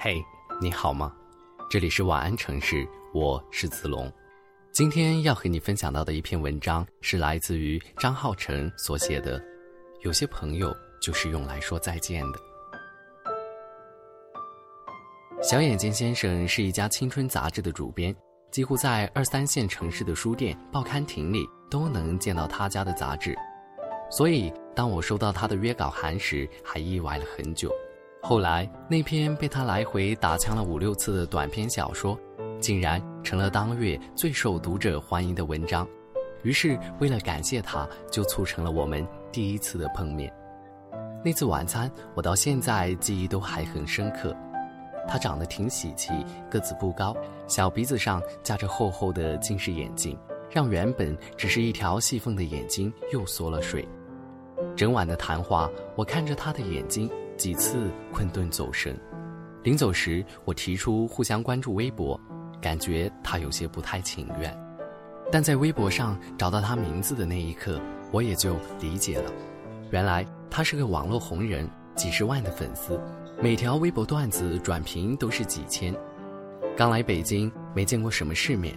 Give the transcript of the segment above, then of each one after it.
嘿，你好吗？这里是晚安城市，我是子龙。今天要和你分享到的一篇文章是来自于张浩成所写的。有些朋友就是用来说再见的。小眼睛先生是一家青春杂志的主编，几乎在二三线城市的书店、报刊亭里都能见到他家的杂志。所以，当我收到他的约稿函时，还意外了很久。后来，那篇被他来回打枪了五六次的短篇小说，竟然成了当月最受读者欢迎的文章。于是，为了感谢他，就促成了我们第一次的碰面。那次晚餐，我到现在记忆都还很深刻。他长得挺喜气，个子不高，小鼻子上夹着厚厚的近视眼镜，让原本只是一条细缝的眼睛又缩了水。整晚的谈话，我看着他的眼睛，几次困顿走神。临走时，我提出互相关注微博，感觉他有些不太情愿。但在微博上找到他名字的那一刻，我也就理解了。原来他是个网络红人，几十万的粉丝，每条微博段子转评都是几千。刚来北京，没见过什么世面，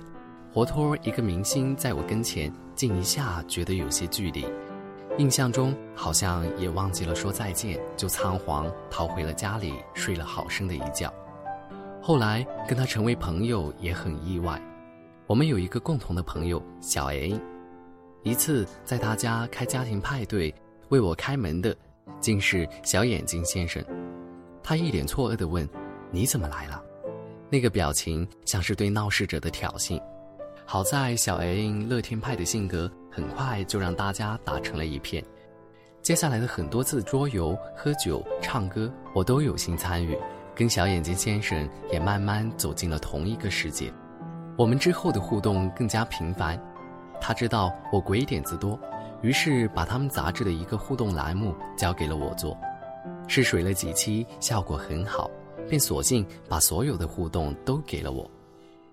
活脱一个明星在我跟前，竟一下觉得有些距离。印象中好像也忘记了说再见，就仓皇逃回了家里，睡了好生的一觉。后来跟他成为朋友也很意外，我们有一个共同的朋友小 A，一次在他家开家庭派对，为我开门的竟是小眼睛先生。他一脸错愕地问：“你怎么来了？”那个表情像是对闹事者的挑衅。好在小 A 乐天派的性格。很快就让大家打成了一片。接下来的很多次桌游、喝酒、唱歌，我都有幸参与，跟小眼睛先生也慢慢走进了同一个世界。我们之后的互动更加频繁。他知道我鬼点子多，于是把他们杂志的一个互动栏目交给了我做。试水了几期，效果很好，便索性把所有的互动都给了我。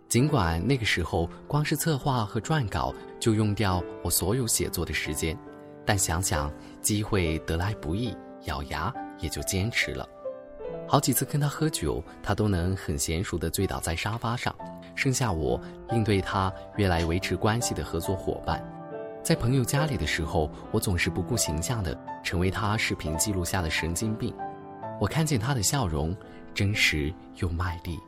尽管那个时候光是策划和撰稿就用掉我所有写作的时间，但想想机会得来不易，咬牙也就坚持了。好几次跟他喝酒，他都能很娴熟地醉倒在沙发上，剩下我应对他约来维持关系的合作伙伴。在朋友家里的时候，我总是不顾形象地成为他视频记录下的神经病。我看见他的笑容，真实又卖力。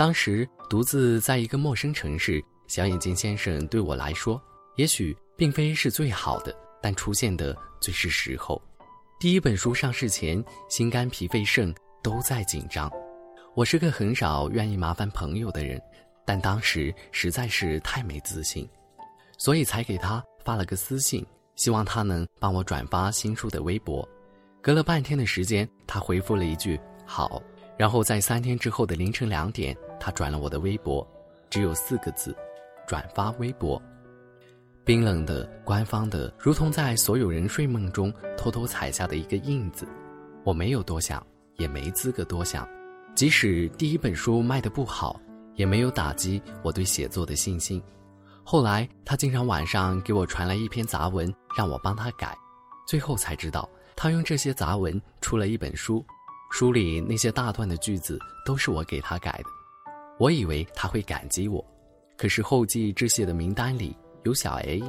当时独自在一个陌生城市，小眼睛先生对我来说，也许并非是最好的，但出现的最是时候。第一本书上市前，心肝脾肺肾都在紧张。我是个很少愿意麻烦朋友的人，但当时实在是太没自信，所以才给他发了个私信，希望他能帮我转发新书的微博。隔了半天的时间，他回复了一句“好”，然后在三天之后的凌晨两点。他转了我的微博，只有四个字：转发微博。冰冷的、官方的，如同在所有人睡梦中偷偷踩下的一个印子。我没有多想，也没资格多想。即使第一本书卖得不好，也没有打击我对写作的信心。后来，他经常晚上给我传来一篇杂文，让我帮他改。最后才知道，他用这些杂文出了一本书，书里那些大段的句子都是我给他改的。我以为他会感激我，可是后继致谢的名单里有小 A，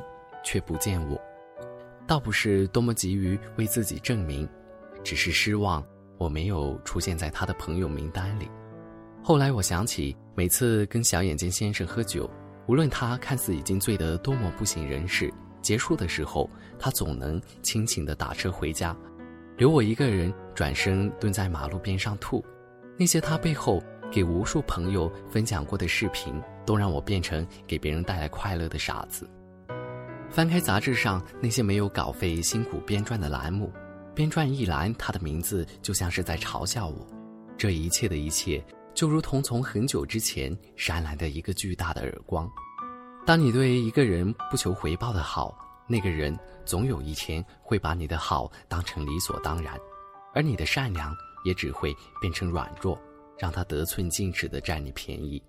却不见我。倒不是多么急于为自己证明，只是失望我没有出现在他的朋友名单里。后来我想起，每次跟小眼睛先生喝酒，无论他看似已经醉得多么不省人事，结束的时候，他总能轻轻地打车回家，留我一个人转身蹲在马路边上吐。那些他背后。给无数朋友分享过的视频，都让我变成给别人带来快乐的傻子。翻开杂志上那些没有稿费辛苦编撰的栏目，编撰一栏，他的名字就像是在嘲笑我。这一切的一切，就如同从很久之前闪来的一个巨大的耳光。当你对一个人不求回报的好，那个人总有一天会把你的好当成理所当然，而你的善良也只会变成软弱。让他得寸进尺地占你便宜，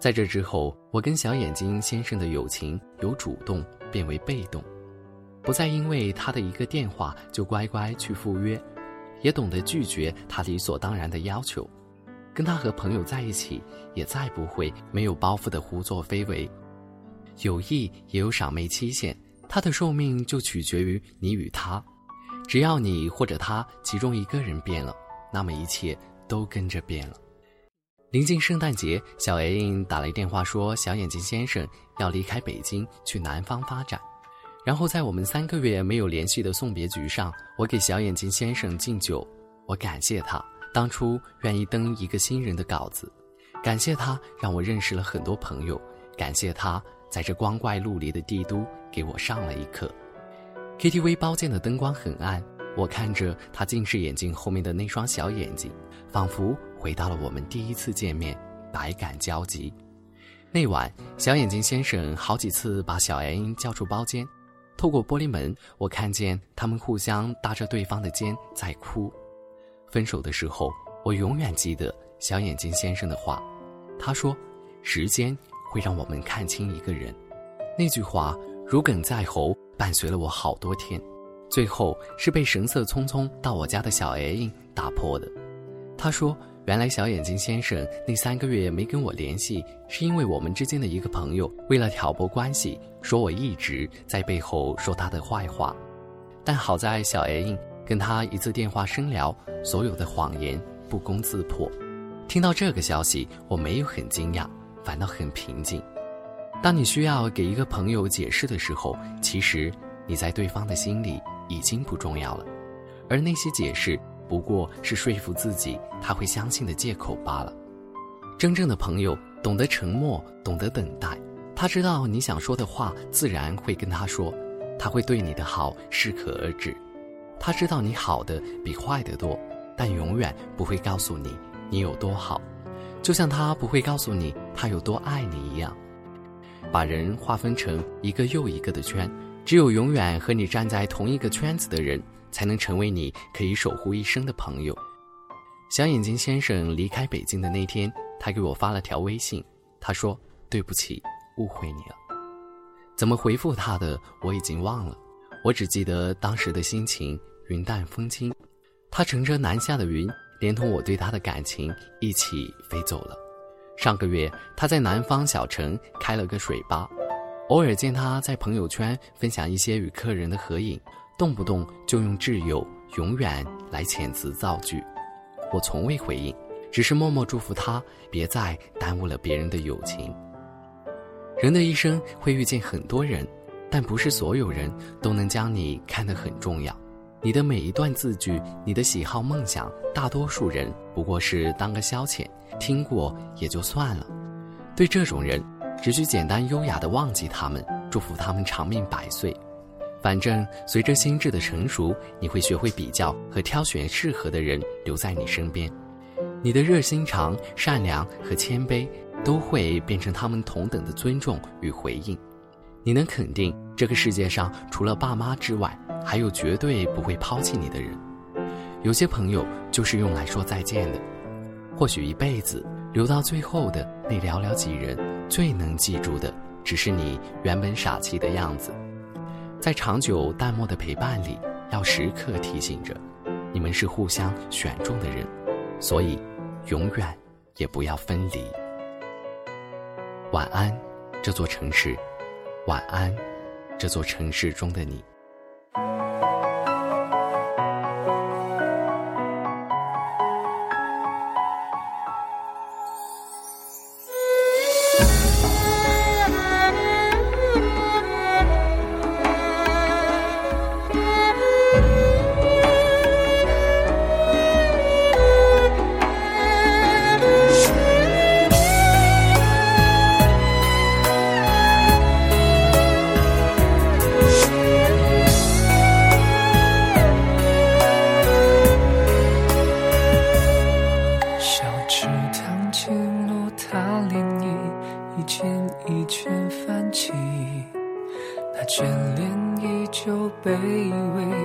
在这之后，我跟小眼睛先生的友情由主动变为被动，不再因为他的一个电话就乖乖去赴约，也懂得拒绝他理所当然的要求。跟他和朋友在一起，也再不会没有包袱的胡作非为。友谊也有赏味期限，它的寿命就取决于你与他。只要你或者他其中一个人变了，那么一切都跟着变了。临近圣诞节，小 A 打来电话说，小眼睛先生要离开北京去南方发展。然后在我们三个月没有联系的送别局上，我给小眼睛先生敬酒，我感谢他当初愿意登一个新人的稿子，感谢他让我认识了很多朋友，感谢他在这光怪陆离的帝都给我上了一课。KTV 包间的灯光很暗，我看着他近视眼镜后面的那双小眼睛，仿佛回到了我们第一次见面，百感交集。那晚，小眼睛先生好几次把小 A 叫出包间，透过玻璃门，我看见他们互相搭着对方的肩在哭。分手的时候，我永远记得小眼睛先生的话，他说：“时间会让我们看清一个人。”那句话如鲠在喉。伴随了我好多天，最后是被神色匆匆到我家的小 A 打破的。他说：“原来小眼睛先生那三个月没跟我联系，是因为我们之间的一个朋友为了挑拨关系，说我一直在背后说他的坏话。但好在小 A 跟他一次电话深聊，所有的谎言不攻自破。听到这个消息，我没有很惊讶，反倒很平静。”当你需要给一个朋友解释的时候，其实你在对方的心里已经不重要了，而那些解释不过是说服自己他会相信的借口罢了。真正的朋友懂得沉默，懂得等待，他知道你想说的话，自然会跟他说，他会对你的好适可而止。他知道你好的比坏的多，但永远不会告诉你你有多好，就像他不会告诉你他有多爱你一样。把人划分成一个又一个的圈，只有永远和你站在同一个圈子的人，才能成为你可以守护一生的朋友。小眼睛先生离开北京的那天，他给我发了条微信，他说：“对不起，误会你了。”怎么回复他的我已经忘了，我只记得当时的心情云淡风轻。他乘着南下的云，连同我对他的感情一起飞走了。上个月，他在南方小城开了个水吧，偶尔见他在朋友圈分享一些与客人的合影，动不动就用挚友、永远来遣词造句，我从未回应，只是默默祝福他别再耽误了别人的友情。人的一生会遇见很多人，但不是所有人都能将你看得很重要。你的每一段字句，你的喜好梦想，大多数人不过是当个消遣。听过也就算了，对这种人，只需简单优雅地忘记他们，祝福他们长命百岁。反正随着心智的成熟，你会学会比较和挑选适合的人留在你身边。你的热心肠、善良和谦卑，都会变成他们同等的尊重与回应。你能肯定，这个世界上除了爸妈之外，还有绝对不会抛弃你的人。有些朋友就是用来说再见的。或许一辈子留到最后的那寥寥几人，最能记住的只是你原本傻气的样子。在长久淡漠的陪伴里，要时刻提醒着，你们是互相选中的人，所以永远也不要分离。晚安，这座城市。晚安，这座城市中的你。它涟漪一圈一圈泛起，那眷恋依旧，被微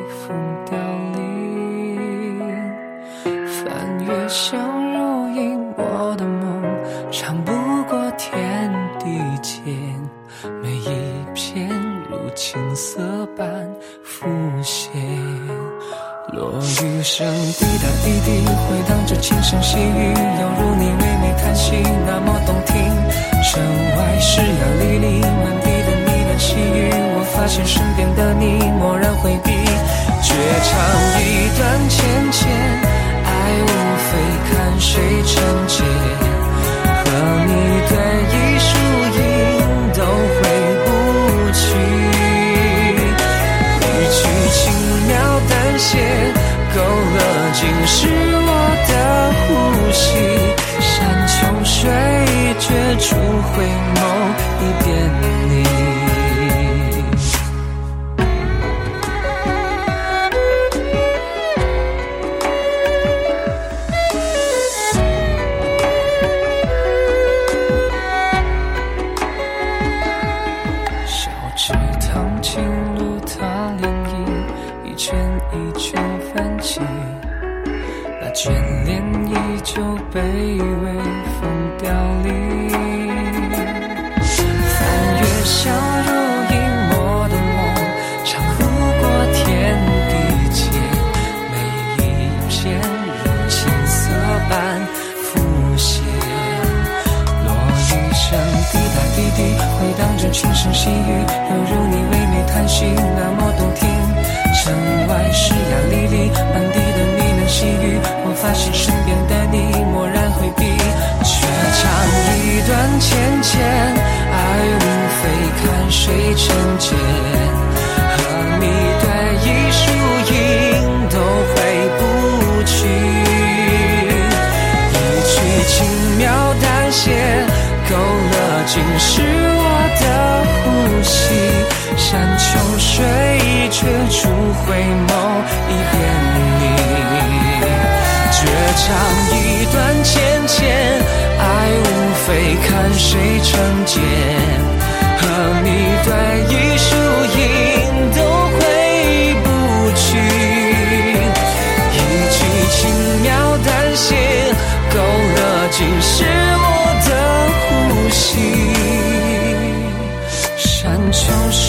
风凋零。翻越相如影，我的梦长不过天地间，每一片如青色般浮现。落雨声滴答滴滴，回荡着轻声细语，犹如你唯美叹息，那么动听。城外湿呀沥沥，满地的呢喃细语，我发现身边的你漠然回避。绝唱一段浅浅，爱无非看谁成结，和你对一输轻声细语，犹如你唯美叹息，那么动听。城外湿呀沥沥，满地的呢喃细语，我发现身边的你漠然回避，却唱一段浅浅，爱无非看谁成茧，回眸一遍你绝唱一段芊芊爱无非看谁成茧。和你对弈输赢都回不去。一曲轻描淡写勾勒尽是我的呼吸。山穷水